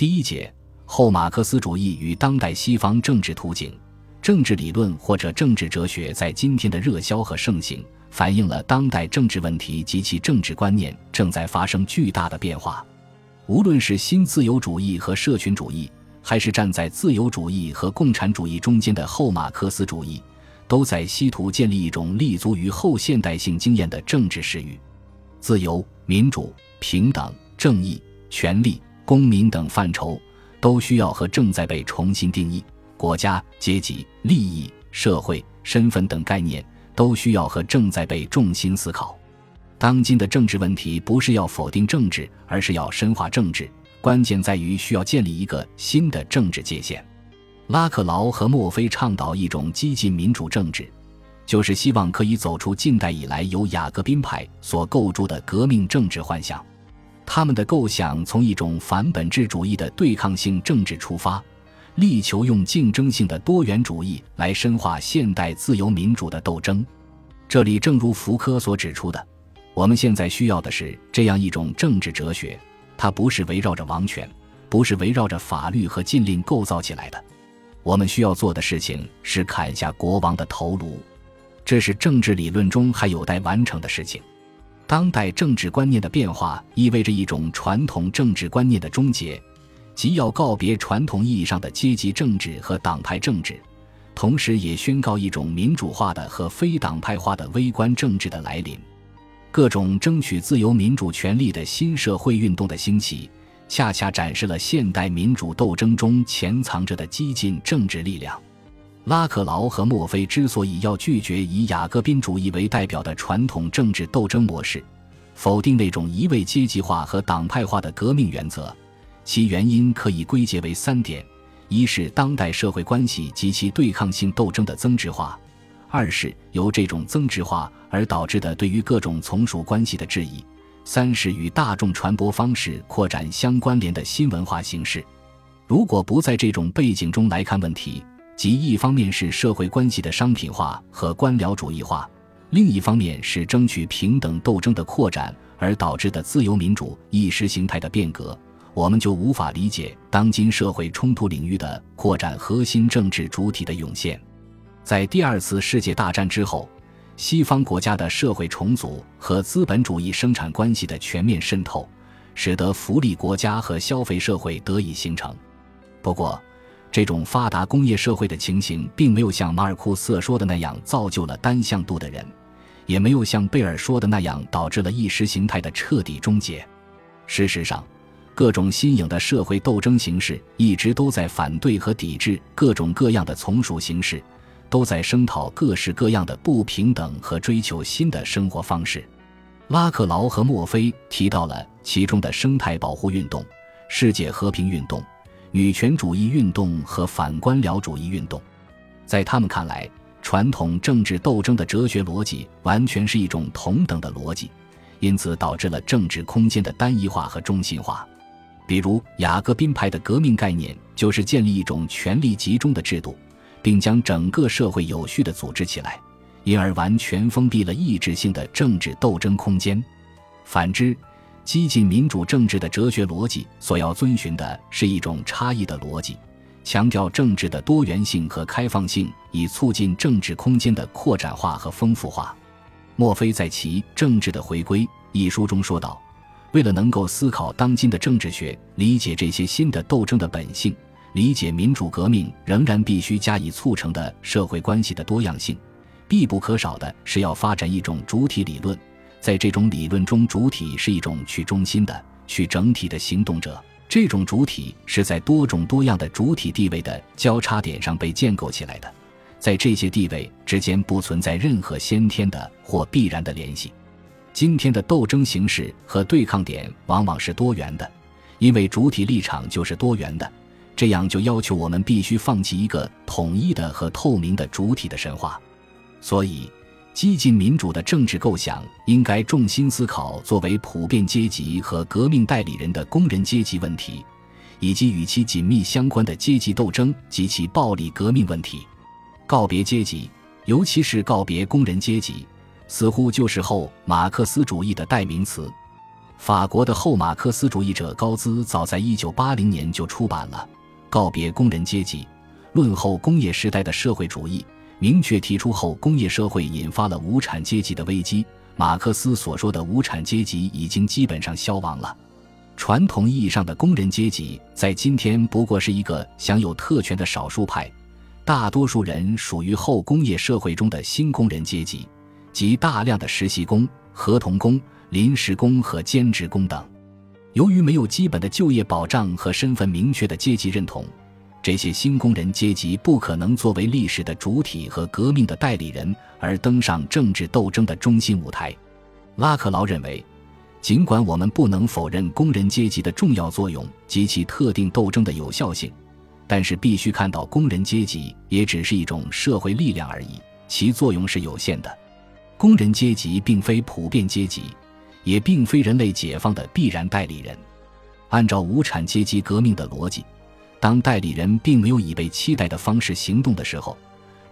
第一节后马克思主义与当代西方政治图景。政治理论或者政治哲学在今天的热销和盛行，反映了当代政治问题及其政治观念正在发生巨大的变化。无论是新自由主义和社群主义，还是站在自由主义和共产主义中间的后马克思主义，都在试图建立一种立足于后现代性经验的政治视域。自由、民主、平等、正义、权利、公民等范畴，都需要和正在被重新定义。国家、阶级、利益、社会、身份等概念都需要和正在被重新思考。当今的政治问题不是要否定政治，而是要深化政治。关键在于需要建立一个新的政治界限。拉克劳和墨菲倡导一种激进民主政治，就是希望可以走出近代以来由雅各宾派所构筑的革命政治幻想。他们的构想从一种反本质主义的对抗性政治出发。力求用竞争性的多元主义来深化现代自由民主的斗争。这里正如福柯所指出的，我们现在需要的是这样一种政治哲学，它不是围绕着王权，不是围绕着法律和禁令构造起来的。我们需要做的事情是砍下国王的头颅，这是政治理论中还有待完成的事情。当代政治观念的变化意味着一种传统政治观念的终结。即要告别传统意义上的阶级政治和党派政治，同时也宣告一种民主化的和非党派化的微观政治的来临。各种争取自由民主权利的新社会运动的兴起，恰恰展示了现代民主斗争中潜藏着的激进政治力量。拉克劳和墨菲之所以要拒绝以雅各宾主义为代表的传统政治斗争模式，否定那种一味阶级化和党派化的革命原则。其原因可以归结为三点：一是当代社会关系及其对抗性斗争的增值化；二是由这种增值化而导致的对于各种从属关系的质疑；三是与大众传播方式扩展相关联的新文化形式。如果不在这种背景中来看问题，即一方面是社会关系的商品化和官僚主义化，另一方面是争取平等斗争的扩展而导致的自由民主意识形态的变革。我们就无法理解当今社会冲突领域的扩展核心政治主体的涌现。在第二次世界大战之后，西方国家的社会重组和资本主义生产关系的全面渗透，使得福利国家和消费社会得以形成。不过，这种发达工业社会的情形并没有像马尔库斯说的那样造就了单向度的人，也没有像贝尔说的那样导致了意识形态的彻底终结。事实上，各种新颖的社会斗争形式一直都在反对和抵制各种各样的从属形式，都在声讨各式各样的不平等和追求新的生活方式。拉克劳和墨菲提到了其中的生态保护运动、世界和平运动、女权主义运动和反官僚主义运动。在他们看来，传统政治斗争的哲学逻辑完全是一种同等的逻辑，因此导致了政治空间的单一化和中心化。比如雅各宾派的革命概念，就是建立一种权力集中的制度，并将整个社会有序地组织起来，因而完全封闭了意志性的政治斗争空间。反之，激进民主政治的哲学逻辑所要遵循的是一种差异的逻辑，强调政治的多元性和开放性，以促进政治空间的扩展化和丰富化。墨菲在其《政治的回归》一书中说道。为了能够思考当今的政治学，理解这些新的斗争的本性，理解民主革命仍然必须加以促成的社会关系的多样性，必不可少的是要发展一种主体理论。在这种理论中，主体是一种去中心的、去整体的行动者。这种主体是在多种多样的主体地位的交叉点上被建构起来的，在这些地位之间不存在任何先天的或必然的联系。今天的斗争形式和对抗点往往是多元的，因为主体立场就是多元的，这样就要求我们必须放弃一个统一的和透明的主体的神话。所以，激进民主的政治构想应该重心思考作为普遍阶级和革命代理人的工人阶级问题，以及与其紧密相关的阶级斗争及其暴力革命问题。告别阶级，尤其是告别工人阶级。似乎就是后马克思主义的代名词。法国的后马克思主义者高兹早在1980年就出版了《告别工人阶级：论后工业时代的社会主义》，明确提出后工业社会引发了无产阶级的危机。马克思所说的无产阶级已经基本上消亡了。传统意义上的工人阶级在今天不过是一个享有特权的少数派，大多数人属于后工业社会中的新工人阶级，即大量的实习工、合同工。临时工和兼职工等，由于没有基本的就业保障和身份明确的阶级认同，这些新工人阶级不可能作为历史的主体和革命的代理人而登上政治斗争的中心舞台。拉克劳认为，尽管我们不能否认工人阶级的重要作用及其特定斗争的有效性，但是必须看到工人阶级也只是一种社会力量而已，其作用是有限的。工人阶级并非普遍阶级。也并非人类解放的必然代理人。按照无产阶级革命的逻辑，当代理人并没有以被期待的方式行动的时候，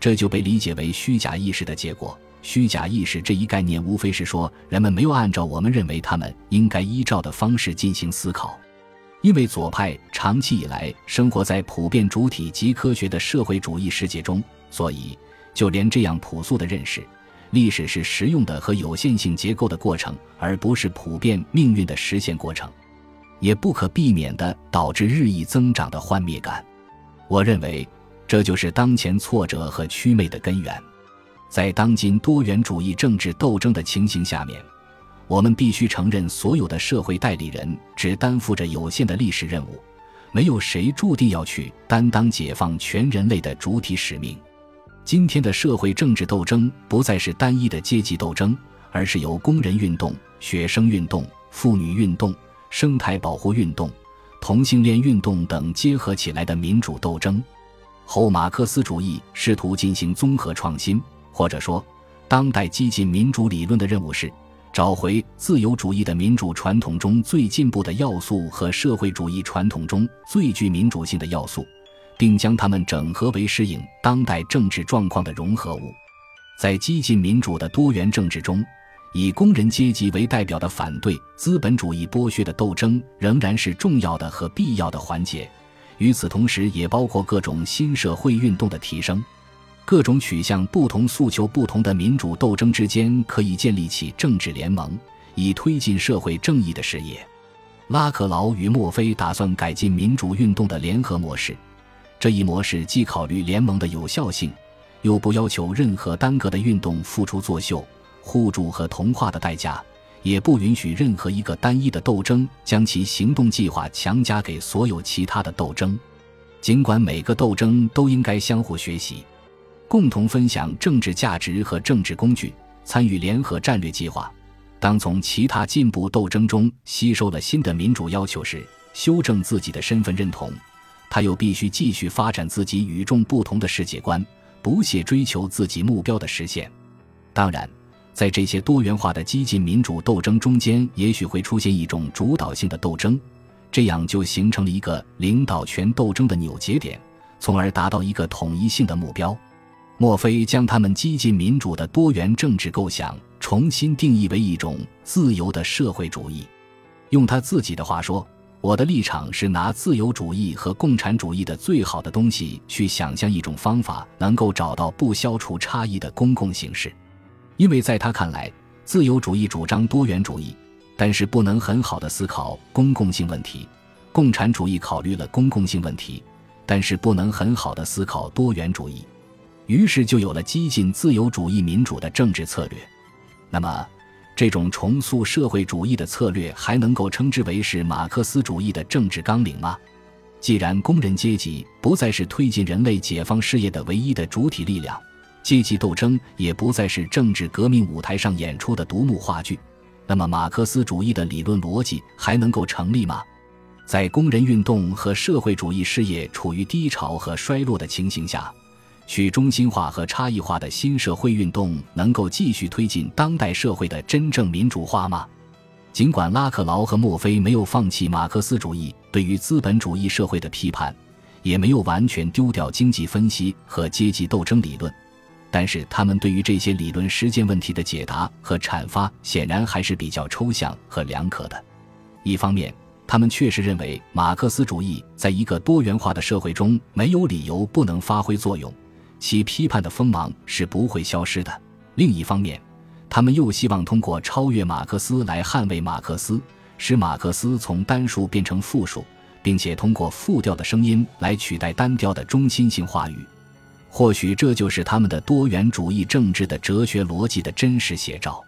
这就被理解为虚假意识的结果。虚假意识这一概念，无非是说人们没有按照我们认为他们应该依照的方式进行思考。因为左派长期以来生活在普遍主体及科学的社会主义世界中，所以就连这样朴素的认识。历史是实用的和有限性结构的过程，而不是普遍命运的实现过程，也不可避免地导致日益增长的幻灭感。我认为，这就是当前挫折和祛魅的根源。在当今多元主义政治斗争的情形下面，我们必须承认，所有的社会代理人只担负着有限的历史任务，没有谁注定要去担当解放全人类的主体使命。今天的社会政治斗争不再是单一的阶级斗争，而是由工人运动、学生运动、妇女运动、生态保护运动、同性恋运动等结合起来的民主斗争。后马克思主义试图进行综合创新，或者说，当代激进民主理论的任务是找回自由主义的民主传统中最进步的要素和社会主义传统中最具民主性的要素。并将它们整合为适应当代政治状况的融合物。在激进民主的多元政治中，以工人阶级为代表的反对资本主义剥削的斗争仍然是重要的和必要的环节。与此同时，也包括各种新社会运动的提升。各种取向不同、诉求不同的民主斗争之间可以建立起政治联盟，以推进社会正义的事业。拉克劳与墨菲打算改进民主运动的联合模式。这一模式既考虑联盟的有效性，又不要求任何单个的运动付出作秀、互助和同化的代价，也不允许任何一个单一的斗争将其行动计划强加给所有其他的斗争。尽管每个斗争都应该相互学习，共同分享政治价值和政治工具，参与联合战略计划。当从其他进步斗争中吸收了新的民主要求时，修正自己的身份认同。他又必须继续发展自己与众不同的世界观，不懈追求自己目标的实现。当然，在这些多元化的激进民主斗争中间，也许会出现一种主导性的斗争，这样就形成了一个领导权斗争的扭结点，从而达到一个统一性的目标。莫非将他们激进民主的多元政治构想重新定义为一种自由的社会主义？用他自己的话说。我的立场是拿自由主义和共产主义的最好的东西去想象一种方法，能够找到不消除差异的公共形式。因为在他看来，自由主义主张多元主义，但是不能很好的思考公共性问题；共产主义考虑了公共性问题，但是不能很好的思考多元主义。于是就有了激进自由主义民主的政治策略。那么。这种重塑社会主义的策略还能够称之为是马克思主义的政治纲领吗？既然工人阶级不再是推进人类解放事业的唯一的主体力量，阶级斗争也不再是政治革命舞台上演出的独幕话剧，那么马克思主义的理论逻辑还能够成立吗？在工人运动和社会主义事业处于低潮和衰落的情形下？去中心化和差异化的新社会运动能够继续推进当代社会的真正民主化吗？尽管拉克劳和墨菲没有放弃马克思主义对于资本主义社会的批判，也没有完全丢掉经济分析和阶级斗争理论，但是他们对于这些理论实践问题的解答和阐发显然还是比较抽象和两可的。一方面，他们确实认为马克思主义在一个多元化的社会中没有理由不能发挥作用，其批判的锋芒是不会消失的；另一方面，他们又希望通过超越马克思来捍卫马克思，使马克思从单数变成复数，并且通过复调的声音来取代单调的中心性话语。或许这就是他们的多元主义政治的哲学逻辑的真实写照。